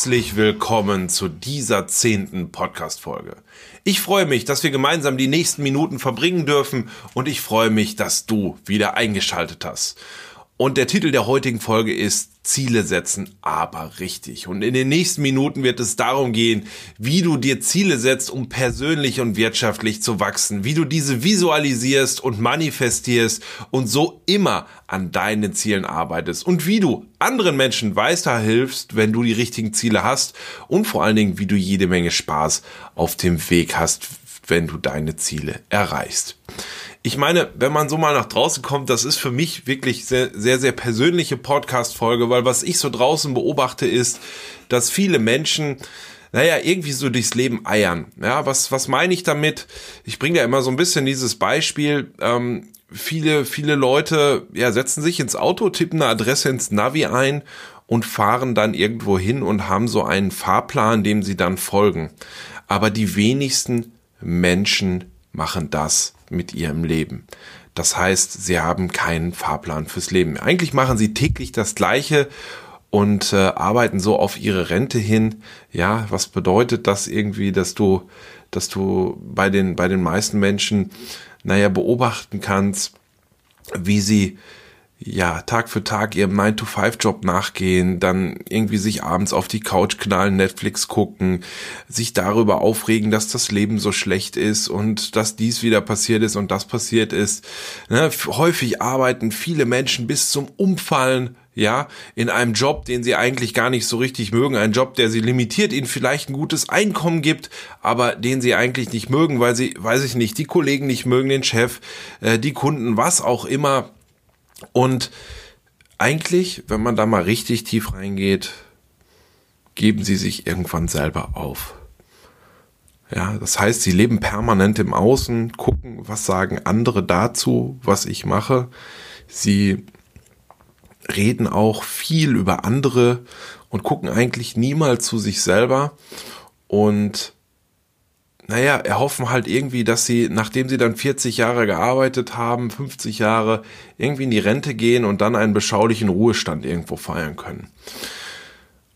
Herzlich willkommen zu dieser zehnten Podcast-Folge. Ich freue mich, dass wir gemeinsam die nächsten Minuten verbringen dürfen und ich freue mich, dass du wieder eingeschaltet hast. Und der Titel der heutigen Folge ist Ziele setzen, aber richtig. Und in den nächsten Minuten wird es darum gehen, wie du dir Ziele setzt, um persönlich und wirtschaftlich zu wachsen, wie du diese visualisierst und manifestierst und so immer an deinen Zielen arbeitest. Und wie du anderen Menschen weiterhilfst, wenn du die richtigen Ziele hast. Und vor allen Dingen, wie du jede Menge Spaß auf dem Weg hast, wenn du deine Ziele erreichst ich meine, wenn man so mal nach draußen kommt, das ist für mich wirklich sehr, sehr, sehr persönliche Podcast-Folge, weil was ich so draußen beobachte ist, dass viele Menschen naja, irgendwie so durchs Leben eiern. Ja, was, was meine ich damit? Ich bringe ja immer so ein bisschen dieses Beispiel. Ähm, viele, viele Leute ja, setzen sich ins Auto, tippen eine Adresse ins Navi ein und fahren dann irgendwo hin und haben so einen Fahrplan, dem sie dann folgen. Aber die wenigsten Menschen machen das mit ihrem Leben. Das heißt, sie haben keinen Fahrplan fürs Leben. Eigentlich machen sie täglich das Gleiche und äh, arbeiten so auf ihre Rente hin. Ja, was bedeutet das irgendwie, dass du, dass du bei den, bei den meisten Menschen, naja, beobachten kannst, wie sie ja, Tag für Tag ihrem 9-to-5-Job nachgehen, dann irgendwie sich abends auf die Couch knallen, Netflix gucken, sich darüber aufregen, dass das Leben so schlecht ist und dass dies wieder passiert ist und das passiert ist. Ne? Häufig arbeiten viele Menschen bis zum Umfallen, ja, in einem Job, den sie eigentlich gar nicht so richtig mögen, ein Job, der sie limitiert, ihnen vielleicht ein gutes Einkommen gibt, aber den sie eigentlich nicht mögen, weil sie, weiß ich nicht, die Kollegen nicht mögen, den Chef, äh, die Kunden, was auch immer und eigentlich, wenn man da mal richtig tief reingeht, geben sie sich irgendwann selber auf. Ja, das heißt, sie leben permanent im Außen, gucken, was sagen andere dazu, was ich mache. Sie reden auch viel über andere und gucken eigentlich niemals zu sich selber und naja, erhoffen halt irgendwie, dass sie, nachdem sie dann 40 Jahre gearbeitet haben, 50 Jahre, irgendwie in die Rente gehen und dann einen beschaulichen Ruhestand irgendwo feiern können.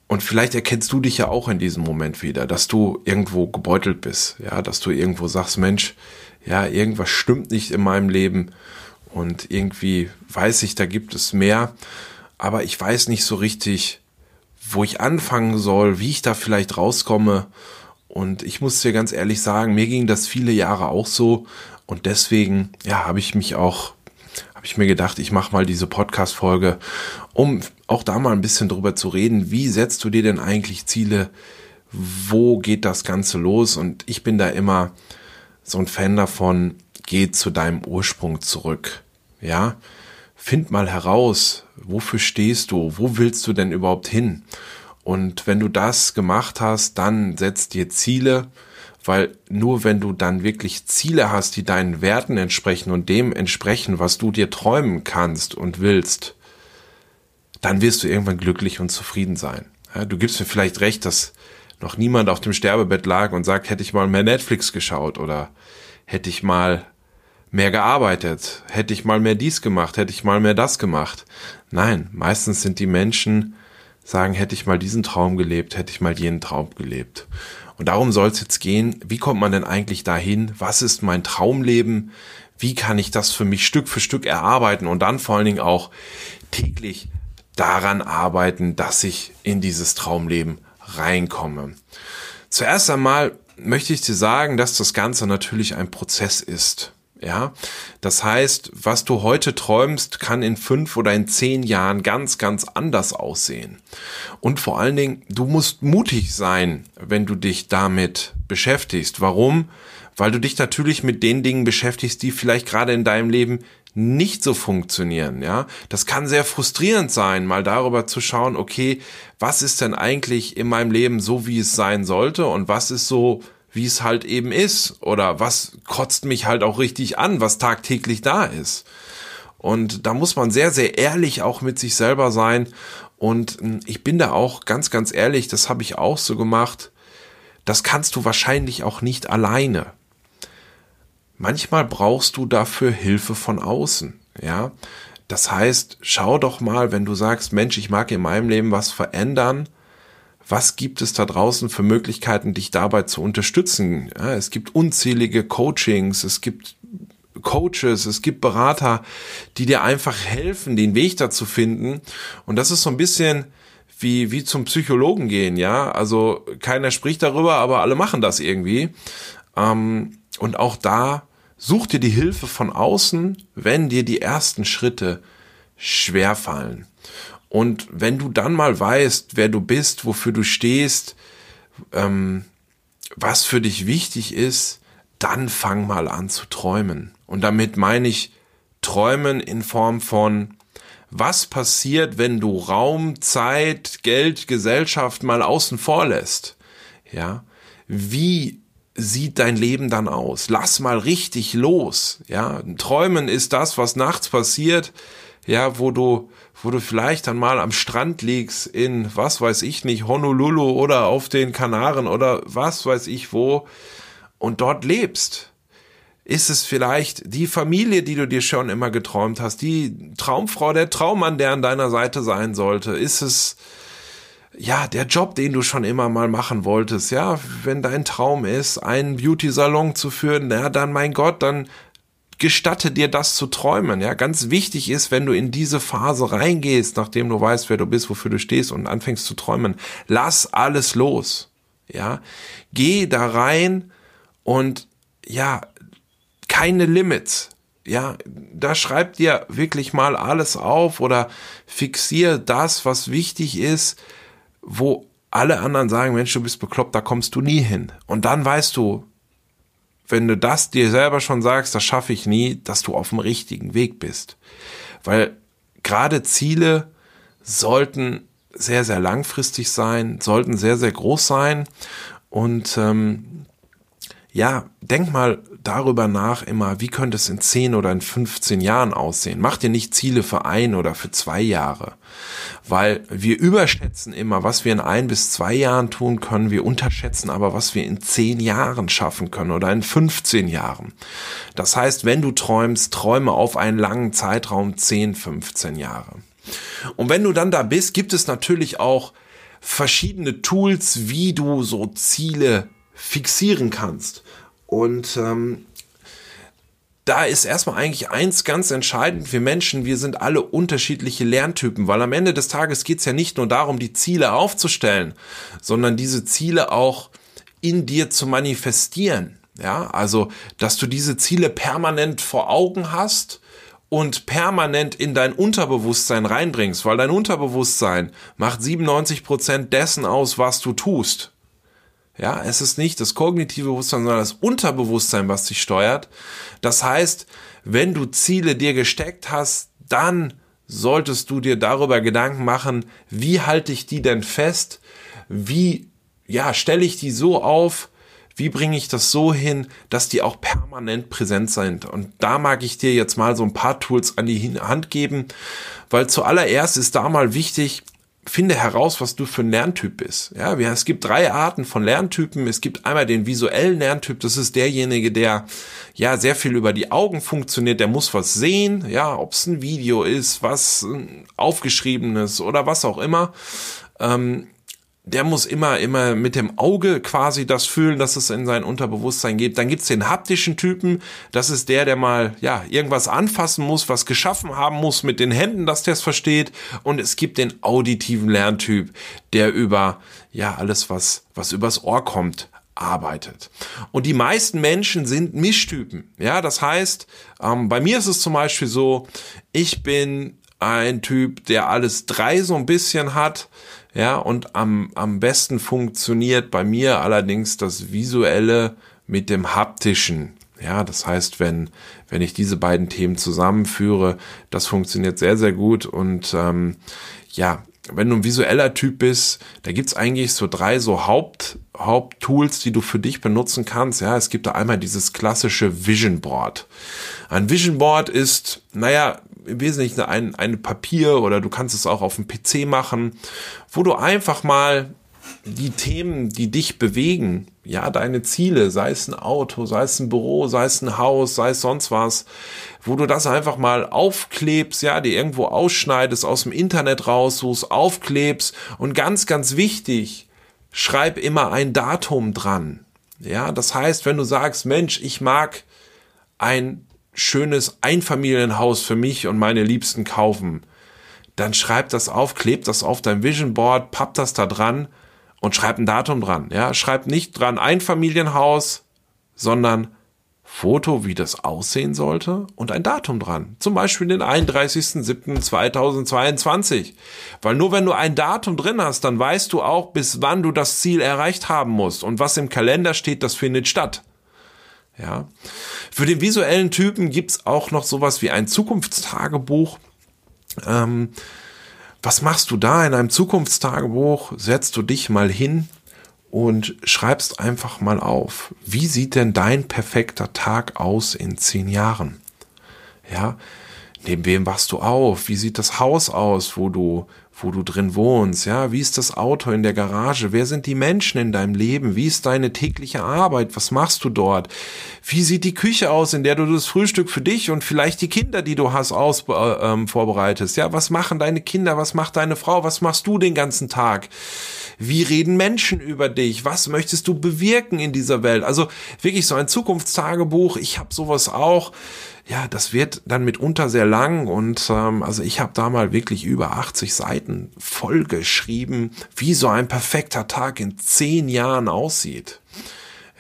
Und vielleicht erkennst du dich ja auch in diesem Moment wieder, dass du irgendwo gebeutelt bist, ja, dass du irgendwo sagst, Mensch, ja, irgendwas stimmt nicht in meinem Leben und irgendwie weiß ich, da gibt es mehr, aber ich weiß nicht so richtig, wo ich anfangen soll, wie ich da vielleicht rauskomme und ich muss dir ganz ehrlich sagen, mir ging das viele Jahre auch so. Und deswegen, ja, habe ich mich auch, habe ich mir gedacht, ich mache mal diese Podcast-Folge, um auch da mal ein bisschen drüber zu reden. Wie setzt du dir denn eigentlich Ziele? Wo geht das Ganze los? Und ich bin da immer so ein Fan davon, geh zu deinem Ursprung zurück. Ja, find mal heraus, wofür stehst du? Wo willst du denn überhaupt hin? Und wenn du das gemacht hast, dann setz dir Ziele, weil nur wenn du dann wirklich Ziele hast, die deinen Werten entsprechen und dem entsprechen, was du dir träumen kannst und willst, dann wirst du irgendwann glücklich und zufrieden sein. Ja, du gibst mir vielleicht recht, dass noch niemand auf dem Sterbebett lag und sagt, hätte ich mal mehr Netflix geschaut oder hätte ich mal mehr gearbeitet, hätte ich mal mehr dies gemacht, hätte ich mal mehr das gemacht. Nein, meistens sind die Menschen sagen, hätte ich mal diesen Traum gelebt, hätte ich mal jenen Traum gelebt. Und darum soll es jetzt gehen, wie kommt man denn eigentlich dahin? Was ist mein Traumleben? Wie kann ich das für mich Stück für Stück erarbeiten und dann vor allen Dingen auch täglich daran arbeiten, dass ich in dieses Traumleben reinkomme. Zuerst einmal möchte ich dir sagen, dass das Ganze natürlich ein Prozess ist. Ja, das heißt, was du heute träumst, kann in fünf oder in zehn Jahren ganz, ganz anders aussehen. Und vor allen Dingen, du musst mutig sein, wenn du dich damit beschäftigst. Warum? Weil du dich natürlich mit den Dingen beschäftigst, die vielleicht gerade in deinem Leben nicht so funktionieren, ja. Das kann sehr frustrierend sein, mal darüber zu schauen, okay, was ist denn eigentlich in meinem Leben so, wie es sein sollte und was ist so, wie es halt eben ist oder was kotzt mich halt auch richtig an, was tagtäglich da ist. Und da muss man sehr, sehr ehrlich auch mit sich selber sein. Und hm, ich bin da auch ganz, ganz ehrlich, das habe ich auch so gemacht. Das kannst du wahrscheinlich auch nicht alleine manchmal brauchst du dafür Hilfe von außen, ja. Das heißt, schau doch mal, wenn du sagst, Mensch, ich mag in meinem Leben was verändern, was gibt es da draußen für Möglichkeiten, dich dabei zu unterstützen? Ja, es gibt unzählige Coachings, es gibt Coaches, es gibt Berater, die dir einfach helfen, den Weg dazu finden. Und das ist so ein bisschen wie, wie zum Psychologen gehen, ja. Also keiner spricht darüber, aber alle machen das irgendwie. Ähm, und auch da Such dir die Hilfe von außen, wenn dir die ersten Schritte schwer fallen. Und wenn du dann mal weißt, wer du bist, wofür du stehst, ähm, was für dich wichtig ist, dann fang mal an zu träumen. Und damit meine ich träumen in Form von, was passiert, wenn du Raum, Zeit, Geld, Gesellschaft mal außen vor lässt? Ja, wie sieht dein Leben dann aus? Lass mal richtig los. Ja, Träumen ist das, was nachts passiert. Ja, wo du, wo du vielleicht dann mal am Strand liegst in, was weiß ich nicht, Honolulu oder auf den Kanaren oder was weiß ich wo und dort lebst. Ist es vielleicht die Familie, die du dir schon immer geträumt hast, die Traumfrau, der Traummann, der an deiner Seite sein sollte? Ist es, ja, der Job, den du schon immer mal machen wolltest, ja, wenn dein Traum ist, einen Beauty-Salon zu führen, ja, dann mein Gott, dann gestatte dir das zu träumen, ja. Ganz wichtig ist, wenn du in diese Phase reingehst, nachdem du weißt, wer du bist, wofür du stehst und anfängst zu träumen, lass alles los, ja. Geh da rein und, ja, keine Limits, ja, da schreib dir wirklich mal alles auf oder fixier das, was wichtig ist, wo alle anderen sagen, Mensch, du bist bekloppt, da kommst du nie hin. Und dann weißt du, wenn du das dir selber schon sagst, das schaffe ich nie, dass du auf dem richtigen Weg bist. Weil gerade Ziele sollten sehr, sehr langfristig sein, sollten sehr, sehr groß sein. Und ähm, ja, denk mal darüber nach immer, wie könnte es in 10 oder in 15 Jahren aussehen. Mach dir nicht Ziele für ein oder für zwei Jahre, weil wir überschätzen immer, was wir in ein bis zwei Jahren tun können, wir unterschätzen aber, was wir in 10 Jahren schaffen können oder in 15 Jahren. Das heißt, wenn du träumst, träume auf einen langen Zeitraum 10, 15 Jahre. Und wenn du dann da bist, gibt es natürlich auch verschiedene Tools, wie du so Ziele fixieren kannst. Und ähm, da ist erstmal eigentlich eins ganz entscheidend. Wir Menschen, wir sind alle unterschiedliche Lerntypen, weil am Ende des Tages geht es ja nicht nur darum, die Ziele aufzustellen, sondern diese Ziele auch in dir zu manifestieren. Ja, also, dass du diese Ziele permanent vor Augen hast und permanent in dein Unterbewusstsein reinbringst, weil dein Unterbewusstsein macht 97 Prozent dessen aus, was du tust. Ja, es ist nicht das kognitive Bewusstsein, sondern das Unterbewusstsein, was dich steuert. Das heißt, wenn du Ziele dir gesteckt hast, dann solltest du dir darüber Gedanken machen, wie halte ich die denn fest? Wie, ja, stelle ich die so auf? Wie bringe ich das so hin, dass die auch permanent präsent sind? Und da mag ich dir jetzt mal so ein paar Tools an die Hand geben, weil zuallererst ist da mal wichtig, finde heraus, was du für ein Lerntyp bist. Ja, es gibt drei Arten von Lerntypen. Es gibt einmal den visuellen Lerntyp. Das ist derjenige, der ja sehr viel über die Augen funktioniert. Der muss was sehen. Ja, ob es ein Video ist, was aufgeschriebenes oder was auch immer. Ähm, der muss immer, immer mit dem Auge quasi das fühlen, dass es in sein Unterbewusstsein geht. Dann gibt's den haptischen Typen. Das ist der, der mal, ja, irgendwas anfassen muss, was geschaffen haben muss mit den Händen, dass der es versteht. Und es gibt den auditiven Lerntyp, der über, ja, alles, was, was übers Ohr kommt, arbeitet. Und die meisten Menschen sind Mischtypen. Ja, das heißt, ähm, bei mir ist es zum Beispiel so, ich bin ein Typ, der alles drei so ein bisschen hat. Ja, und am, am besten funktioniert bei mir allerdings das Visuelle mit dem Haptischen. Ja, das heißt, wenn, wenn ich diese beiden Themen zusammenführe, das funktioniert sehr, sehr gut. Und ähm, ja, wenn du ein visueller Typ bist, da gibt's eigentlich so drei so Haupt, Haupttools, die du für dich benutzen kannst. Ja, es gibt da einmal dieses klassische Vision Board. Ein Vision Board ist, naja, im Wesentlichen ein, ein Papier oder du kannst es auch auf dem PC machen, wo du einfach mal die Themen, die dich bewegen, ja, deine Ziele, sei es ein Auto, sei es ein Büro, sei es ein Haus, sei es sonst was, wo du das einfach mal aufklebst, ja, die irgendwo ausschneidest aus dem Internet raus, wo es aufklebst und ganz, ganz wichtig, schreib immer ein Datum dran. Ja, das heißt, wenn du sagst, Mensch, ich mag ein schönes Einfamilienhaus für mich und meine Liebsten kaufen, dann schreib das auf, kleb das auf dein Vision Board, papp das da dran und schreib ein Datum dran. Ja, schreib nicht dran Einfamilienhaus, sondern Foto, wie das aussehen sollte und ein Datum dran. Zum Beispiel den 31.07.2022. Weil nur wenn du ein Datum drin hast, dann weißt du auch, bis wann du das Ziel erreicht haben musst. Und was im Kalender steht, das findet statt. Ja. Für den visuellen Typen gibt's auch noch sowas wie ein Zukunftstagebuch. Ähm, was machst du da in einem Zukunftstagebuch? Setzt du dich mal hin und schreibst einfach mal auf, wie sieht denn dein perfekter Tag aus in zehn Jahren? Ja, neben wem wachst du auf? Wie sieht das Haus aus, wo du wo du drin wohnst, ja, wie ist das Auto in der Garage, wer sind die Menschen in deinem Leben, wie ist deine tägliche Arbeit, was machst du dort, wie sieht die Küche aus, in der du das Frühstück für dich und vielleicht die Kinder, die du hast, aus, äh, ähm, vorbereitest, ja, was machen deine Kinder, was macht deine Frau, was machst du den ganzen Tag, wie reden Menschen über dich, was möchtest du bewirken in dieser Welt, also wirklich so ein Zukunftstagebuch, ich habe sowas auch, ja, das wird dann mitunter sehr lang und ähm, also ich habe da mal wirklich über 80 Seiten vollgeschrieben, wie so ein perfekter Tag in zehn Jahren aussieht.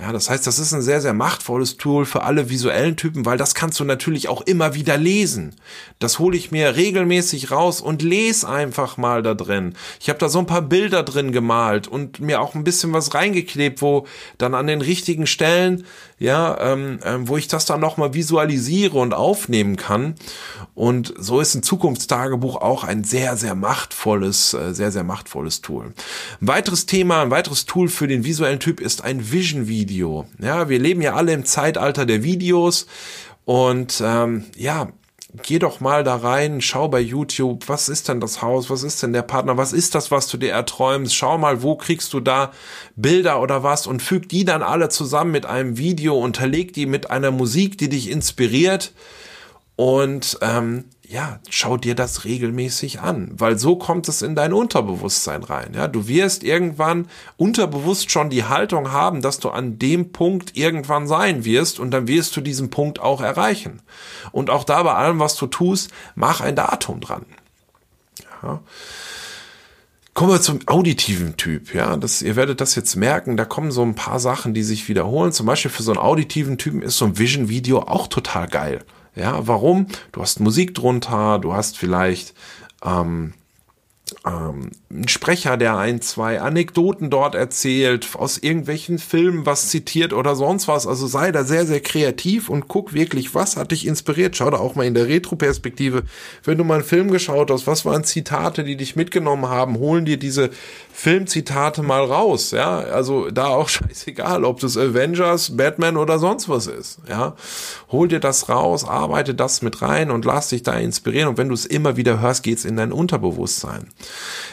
Ja, das heißt, das ist ein sehr, sehr machtvolles Tool für alle visuellen Typen, weil das kannst du natürlich auch immer wieder lesen. Das hole ich mir regelmäßig raus und lese einfach mal da drin. Ich habe da so ein paar Bilder drin gemalt und mir auch ein bisschen was reingeklebt, wo dann an den richtigen Stellen, ja, ähm, ähm, wo ich das dann nochmal visualisiere und aufnehmen kann. Und so ist ein Zukunftstagebuch auch ein sehr, sehr machtvolles, äh, sehr, sehr machtvolles Tool. Ein weiteres Thema, ein weiteres Tool für den visuellen Typ ist ein Vision Video. Video. Ja, wir leben ja alle im Zeitalter der Videos und ähm, ja, geh doch mal da rein, schau bei YouTube, was ist denn das Haus, was ist denn der Partner, was ist das, was du dir erträumst, schau mal, wo kriegst du da Bilder oder was? Und füg die dann alle zusammen mit einem Video, unterleg die mit einer Musik, die dich inspiriert. Und ähm, ja, schau dir das regelmäßig an, weil so kommt es in dein Unterbewusstsein rein. Ja, du wirst irgendwann unterbewusst schon die Haltung haben, dass du an dem Punkt irgendwann sein wirst und dann wirst du diesen Punkt auch erreichen. Und auch da bei allem, was du tust, mach ein Datum dran. Ja. Kommen wir zum auditiven Typ. Ja, das, ihr werdet das jetzt merken. Da kommen so ein paar Sachen, die sich wiederholen. Zum Beispiel für so einen auditiven Typen ist so ein Vision-Video auch total geil. Ja, warum? Du hast Musik drunter, du hast vielleicht ähm, ähm, ein Sprecher, der ein, zwei Anekdoten dort erzählt, aus irgendwelchen Filmen was zitiert oder sonst was. Also sei da sehr, sehr kreativ und guck wirklich, was hat dich inspiriert. Schau da auch mal in der Retro-Perspektive. Wenn du mal einen Film geschaut hast, was waren Zitate, die dich mitgenommen haben, holen dir diese Filmzitate mal raus, ja. Also da auch scheißegal, ob das Avengers, Batman oder sonst was ist, ja. Hol dir das raus, arbeite das mit rein und lass dich da inspirieren. Und wenn du es immer wieder hörst, geht's in dein Unterbewusstsein.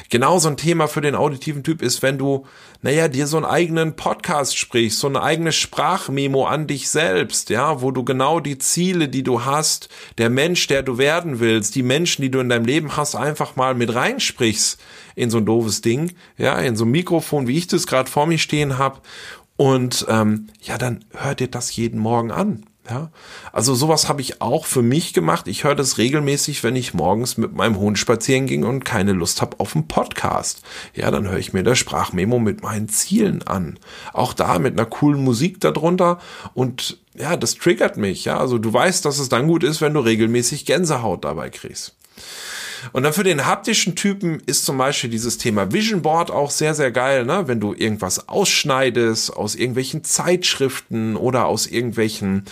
Genauso ein Thema für den auditiven Typ ist, wenn du, naja, dir so einen eigenen Podcast sprichst, so eine eigene Sprachmemo an dich selbst, ja, wo du genau die Ziele, die du hast, der Mensch, der du werden willst, die Menschen, die du in deinem Leben hast, einfach mal mit reinsprichst in so ein doofes Ding, ja, in so ein Mikrofon, wie ich das gerade vor mir stehen habe. Und ähm, ja, dann hör dir das jeden Morgen an. Ja, also sowas habe ich auch für mich gemacht. Ich höre das regelmäßig, wenn ich morgens mit meinem Hund spazieren ging und keine Lust habe auf einen Podcast. Ja, dann höre ich mir das Sprachmemo mit meinen Zielen an. Auch da mit einer coolen Musik darunter und ja, das triggert mich. Ja, also du weißt, dass es dann gut ist, wenn du regelmäßig Gänsehaut dabei kriegst. Und dann für den haptischen Typen ist zum Beispiel dieses Thema Vision Board auch sehr, sehr geil, ne? Wenn du irgendwas ausschneidest aus irgendwelchen Zeitschriften oder aus irgendwelchen,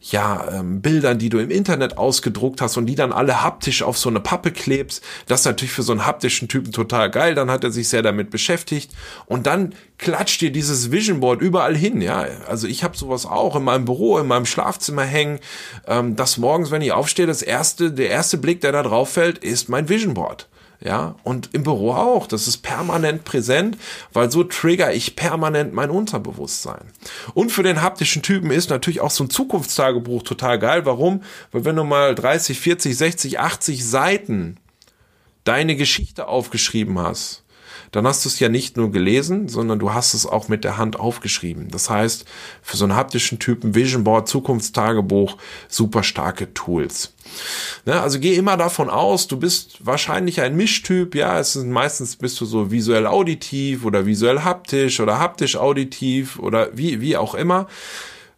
ja, ähm, Bildern, die du im Internet ausgedruckt hast und die dann alle haptisch auf so eine Pappe klebst. Das ist natürlich für so einen haptischen Typen total geil. Dann hat er sich sehr damit beschäftigt. Und dann klatscht dir dieses Vision Board überall hin, ja. Also ich habe sowas auch in meinem Büro, in meinem Schlafzimmer hängen, ähm, dass morgens, wenn ich aufstehe, das erste, der erste Blick, der da drauf fällt, ist mein Vision Board. Ja, und im Büro auch. Das ist permanent präsent, weil so trigger ich permanent mein Unterbewusstsein. Und für den haptischen Typen ist natürlich auch so ein Zukunftstagebuch total geil. Warum? Weil wenn du mal 30, 40, 60, 80 Seiten deine Geschichte aufgeschrieben hast, dann hast du es ja nicht nur gelesen, sondern du hast es auch mit der Hand aufgeschrieben. Das heißt, für so einen haptischen Typen Vision Board, Zukunftstagebuch, super starke Tools. Ne, also geh immer davon aus, du bist wahrscheinlich ein Mischtyp, ja, es ist meistens bist du so visuell auditiv oder visuell haptisch oder haptisch auditiv oder wie, wie auch immer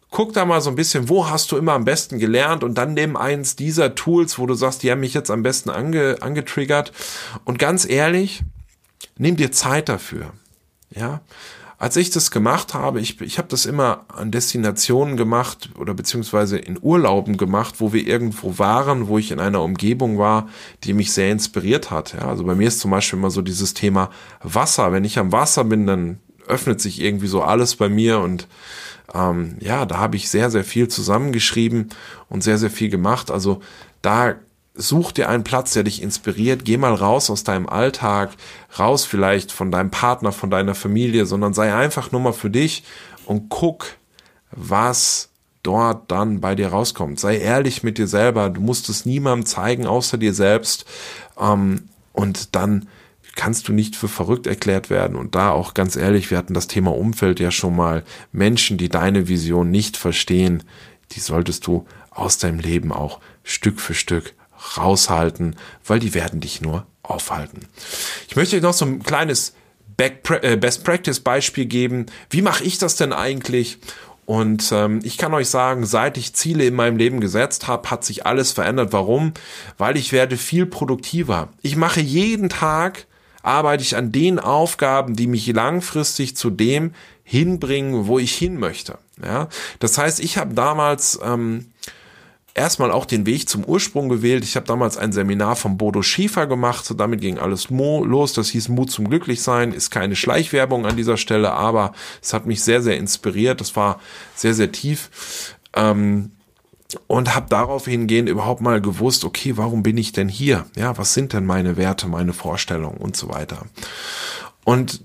guck da mal so ein bisschen, wo hast du immer am besten gelernt und dann nimm eins dieser Tools, wo du sagst, die haben mich jetzt am besten ange, angetriggert. Und ganz ehrlich, Nimm dir Zeit dafür. Ja, als ich das gemacht habe, ich, ich habe das immer an Destinationen gemacht oder beziehungsweise in Urlauben gemacht, wo wir irgendwo waren, wo ich in einer Umgebung war, die mich sehr inspiriert hat. Ja, also bei mir ist zum Beispiel immer so dieses Thema Wasser. Wenn ich am Wasser bin, dann öffnet sich irgendwie so alles bei mir und ähm, ja, da habe ich sehr, sehr viel zusammengeschrieben und sehr, sehr viel gemacht. Also da such dir einen Platz, der dich inspiriert. Geh mal raus aus deinem Alltag, raus vielleicht von deinem Partner, von deiner Familie, sondern sei einfach nur mal für dich und guck, was dort dann bei dir rauskommt. Sei ehrlich mit dir selber. Du musst es niemandem zeigen, außer dir selbst. Ähm, und dann kannst du nicht für verrückt erklärt werden. Und da auch ganz ehrlich, wir hatten das Thema Umfeld ja schon mal. Menschen, die deine Vision nicht verstehen, die solltest du aus deinem Leben auch Stück für Stück raushalten, weil die werden dich nur aufhalten. Ich möchte euch noch so ein kleines äh, Best Practice Beispiel geben. Wie mache ich das denn eigentlich? Und ähm, ich kann euch sagen, seit ich Ziele in meinem Leben gesetzt habe, hat sich alles verändert. Warum? Weil ich werde viel produktiver. Ich mache jeden Tag, arbeite ich an den Aufgaben, die mich langfristig zu dem hinbringen, wo ich hin möchte. Ja, das heißt, ich habe damals ähm, erstmal auch den Weg zum Ursprung gewählt. Ich habe damals ein Seminar von Bodo Schiefer gemacht, so damit ging alles los. Das hieß Mut zum Glücklichsein, ist keine Schleichwerbung an dieser Stelle, aber es hat mich sehr, sehr inspiriert. Das war sehr, sehr tief. Ähm, und habe darauf hingehend überhaupt mal gewusst, okay, warum bin ich denn hier? Ja, was sind denn meine Werte, meine Vorstellungen und so weiter. Und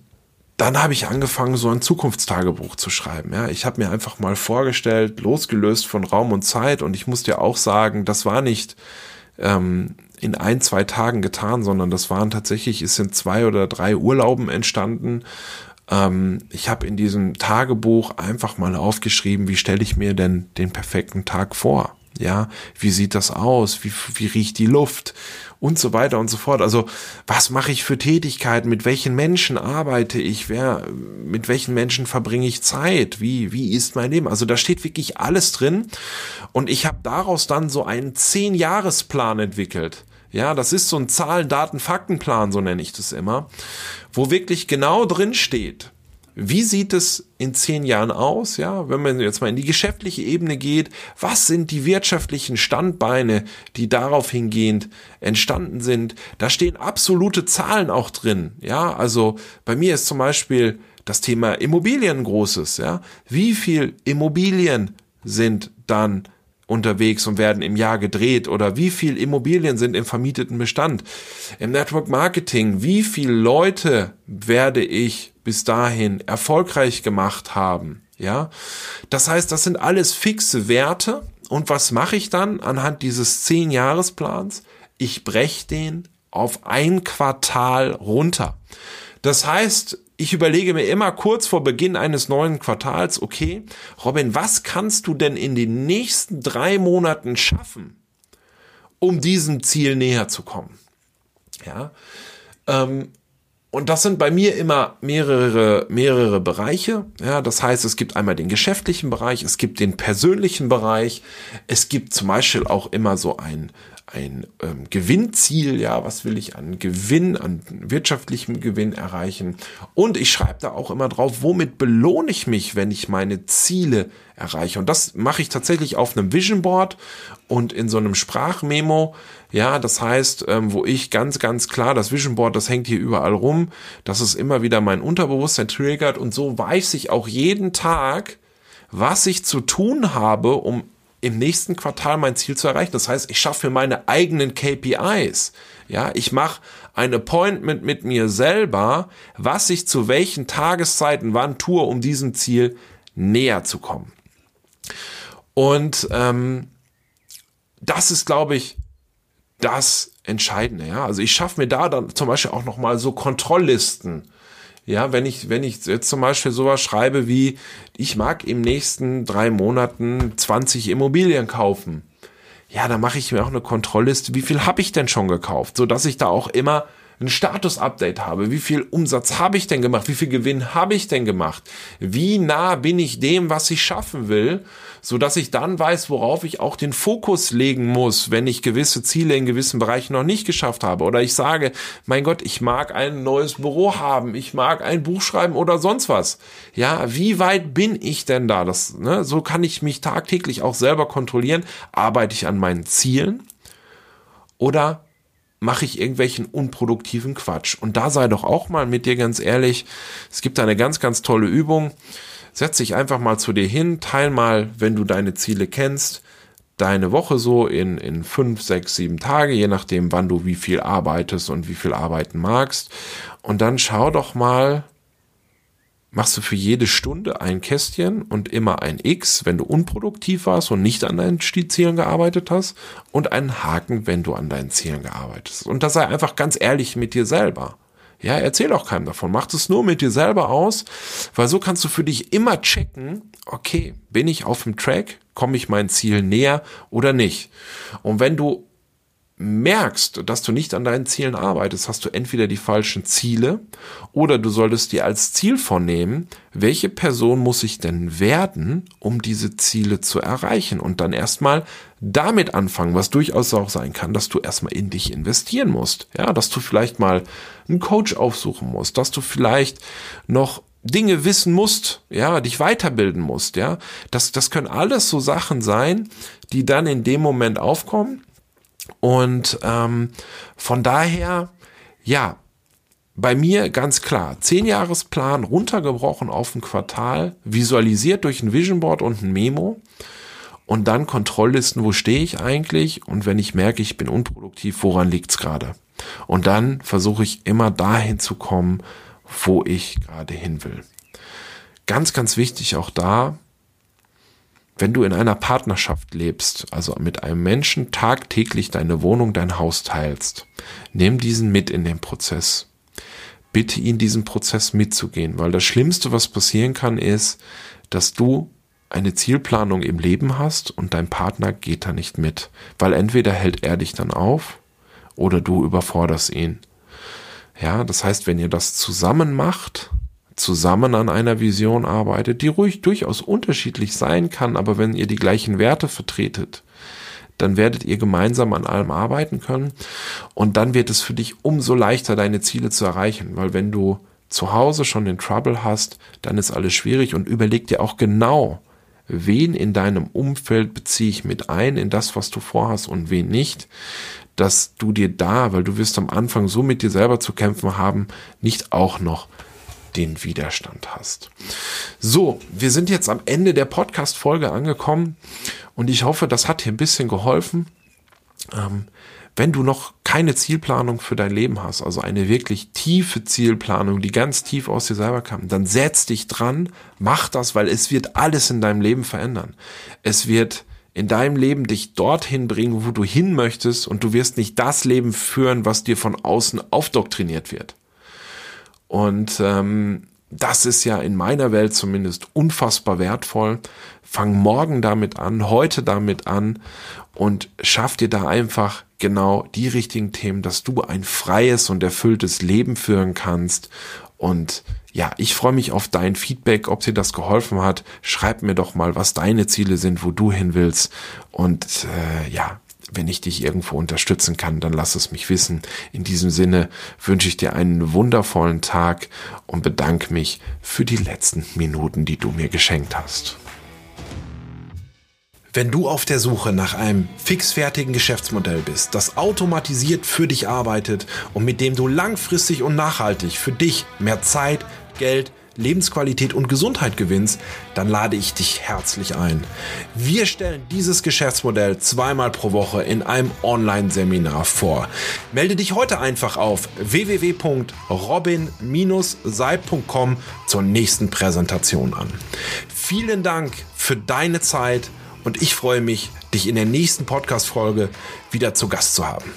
dann habe ich angefangen, so ein Zukunftstagebuch zu schreiben. Ja, ich habe mir einfach mal vorgestellt, losgelöst von Raum und Zeit. Und ich muss dir auch sagen, das war nicht ähm, in ein, zwei Tagen getan, sondern das waren tatsächlich, es sind zwei oder drei Urlauben entstanden. Ähm, ich habe in diesem Tagebuch einfach mal aufgeschrieben, wie stelle ich mir denn den perfekten Tag vor? Ja, wie sieht das aus? Wie, wie riecht die Luft? Und so weiter und so fort. Also, was mache ich für Tätigkeiten? Mit welchen Menschen arbeite ich? Wer, mit welchen Menschen verbringe ich Zeit? Wie, wie ist mein Leben? Also, da steht wirklich alles drin. Und ich habe daraus dann so einen Zehn-Jahres-Plan entwickelt. Ja, das ist so ein Zahlen, Daten, Faktenplan, so nenne ich das immer, wo wirklich genau drin steht, wie sieht es in zehn Jahren aus? Ja, wenn man jetzt mal in die geschäftliche Ebene geht, was sind die wirtschaftlichen Standbeine, die darauf hingehend entstanden sind? Da stehen absolute Zahlen auch drin. Ja, also bei mir ist zum Beispiel das Thema Immobilien großes. Ja, wie viel Immobilien sind dann unterwegs und werden im Jahr gedreht oder wie viel Immobilien sind im vermieteten Bestand? Im Network Marketing, wie viele Leute werde ich bis dahin erfolgreich gemacht haben. Ja, das heißt, das sind alles fixe Werte. Und was mache ich dann anhand dieses zehn Jahresplans? Ich breche den auf ein Quartal runter. Das heißt, ich überlege mir immer kurz vor Beginn eines neuen Quartals, okay, Robin, was kannst du denn in den nächsten drei Monaten schaffen, um diesem Ziel näher zu kommen? Ja, ähm, und das sind bei mir immer mehrere, mehrere Bereiche. Ja, das heißt, es gibt einmal den geschäftlichen Bereich, es gibt den persönlichen Bereich, es gibt zum Beispiel auch immer so ein, ein ähm, Gewinnziel, ja, was will ich an Gewinn, an wirtschaftlichem Gewinn erreichen. Und ich schreibe da auch immer drauf, womit belohne ich mich, wenn ich meine Ziele erreiche. Und das mache ich tatsächlich auf einem Vision Board und in so einem Sprachmemo. Ja, das heißt, ähm, wo ich ganz, ganz klar, das Vision Board, das hängt hier überall rum, dass es immer wieder mein Unterbewusstsein triggert und so weiß ich auch jeden Tag, was ich zu tun habe, um im nächsten Quartal mein Ziel zu erreichen. Das heißt, ich schaffe mir meine eigenen KPIs. Ja, ich mache ein Appointment mit mir selber, was ich zu welchen Tageszeiten wann tue, um diesem Ziel näher zu kommen. Und ähm, das ist, glaube ich, das Entscheidende. Ja, also ich schaffe mir da dann zum Beispiel auch noch mal so Kontrolllisten ja, wenn ich, wenn ich jetzt zum Beispiel sowas schreibe wie, ich mag im nächsten drei Monaten 20 Immobilien kaufen. Ja, dann mache ich mir auch eine Kontrollliste, wie viel habe ich denn schon gekauft, so dass ich da auch immer ein Status-Update habe. Wie viel Umsatz habe ich denn gemacht? Wie viel Gewinn habe ich denn gemacht? Wie nah bin ich dem, was ich schaffen will? So dass ich dann weiß, worauf ich auch den Fokus legen muss, wenn ich gewisse Ziele in gewissen Bereichen noch nicht geschafft habe. Oder ich sage, mein Gott, ich mag ein neues Büro haben. Ich mag ein Buch schreiben oder sonst was. Ja, wie weit bin ich denn da? Das, ne, so kann ich mich tagtäglich auch selber kontrollieren. Arbeite ich an meinen Zielen? Oder mache ich irgendwelchen unproduktiven Quatsch. Und da sei doch auch mal mit dir ganz ehrlich, es gibt eine ganz, ganz tolle Übung. Setz dich einfach mal zu dir hin, teil mal, wenn du deine Ziele kennst, deine Woche so in, in fünf, sechs, sieben Tage, je nachdem, wann du wie viel arbeitest und wie viel arbeiten magst. Und dann schau doch mal, machst du für jede Stunde ein Kästchen und immer ein X, wenn du unproduktiv warst und nicht an deinen Zielen gearbeitet hast und einen Haken, wenn du an deinen Zielen gearbeitet hast. Und da sei einfach ganz ehrlich mit dir selber. Ja, erzähl auch keinem davon. Mach es nur mit dir selber aus, weil so kannst du für dich immer checken, okay, bin ich auf dem Track, komme ich mein Ziel näher oder nicht. Und wenn du merkst, dass du nicht an deinen Zielen arbeitest, hast du entweder die falschen Ziele oder du solltest dir als Ziel vornehmen, welche Person muss ich denn werden, um diese Ziele zu erreichen und dann erstmal damit anfangen, was durchaus auch sein kann, dass du erstmal in dich investieren musst. Ja, dass du vielleicht mal einen Coach aufsuchen musst, dass du vielleicht noch Dinge wissen musst, ja, dich weiterbilden musst, ja. Das, das können alles so Sachen sein, die dann in dem Moment aufkommen und ähm, von daher, ja, bei mir ganz klar, zehn Jahresplan runtergebrochen auf ein Quartal, visualisiert durch ein Vision Board und ein Memo und dann Kontrolllisten, wo stehe ich eigentlich und wenn ich merke, ich bin unproduktiv, woran liegt's gerade? Und dann versuche ich immer dahin zu kommen, wo ich gerade hin will. Ganz, ganz wichtig auch da, wenn du in einer Partnerschaft lebst, also mit einem Menschen tagtäglich deine Wohnung, dein Haus teilst, nimm diesen mit in den Prozess. Bitte ihn diesen Prozess mitzugehen, weil das Schlimmste, was passieren kann, ist, dass du eine Zielplanung im Leben hast und dein Partner geht da nicht mit, weil entweder hält er dich dann auf oder du überforderst ihn. Ja, das heißt, wenn ihr das zusammen macht, zusammen an einer Vision arbeitet, die ruhig durchaus unterschiedlich sein kann, aber wenn ihr die gleichen Werte vertretet, dann werdet ihr gemeinsam an allem arbeiten können und dann wird es für dich umso leichter, deine Ziele zu erreichen, weil wenn du zu Hause schon den Trouble hast, dann ist alles schwierig und überleg dir auch genau, wen in deinem Umfeld beziehe ich mit ein in das, was du vorhast und wen nicht, dass du dir da, weil du wirst am Anfang so mit dir selber zu kämpfen haben, nicht auch noch den Widerstand hast. So, wir sind jetzt am Ende der Podcast-Folge angekommen und ich hoffe, das hat dir ein bisschen geholfen. Ähm, wenn du noch keine Zielplanung für dein Leben hast, also eine wirklich tiefe Zielplanung, die ganz tief aus dir selber kam, dann setz dich dran, mach das, weil es wird alles in deinem Leben verändern. Es wird in deinem Leben dich dorthin bringen, wo du hin möchtest und du wirst nicht das Leben führen, was dir von außen aufdoktriniert wird. Und ähm, das ist ja in meiner Welt zumindest unfassbar wertvoll. Fang morgen damit an, heute damit an und schaff dir da einfach genau die richtigen Themen, dass du ein freies und erfülltes Leben führen kannst. Und ja, ich freue mich auf dein Feedback, ob dir das geholfen hat. Schreib mir doch mal, was deine Ziele sind, wo du hin willst. Und äh, ja, wenn ich dich irgendwo unterstützen kann, dann lass es mich wissen. In diesem Sinne wünsche ich dir einen wundervollen Tag und bedanke mich für die letzten Minuten, die du mir geschenkt hast. Wenn du auf der Suche nach einem fixfertigen Geschäftsmodell bist, das automatisiert für dich arbeitet und mit dem du langfristig und nachhaltig für dich mehr Zeit, Geld, Lebensqualität und Gesundheit gewinnst, dann lade ich dich herzlich ein. Wir stellen dieses Geschäftsmodell zweimal pro Woche in einem Online-Seminar vor. Melde dich heute einfach auf www.robin-seib.com zur nächsten Präsentation an. Vielen Dank für deine Zeit und ich freue mich, dich in der nächsten Podcast-Folge wieder zu Gast zu haben.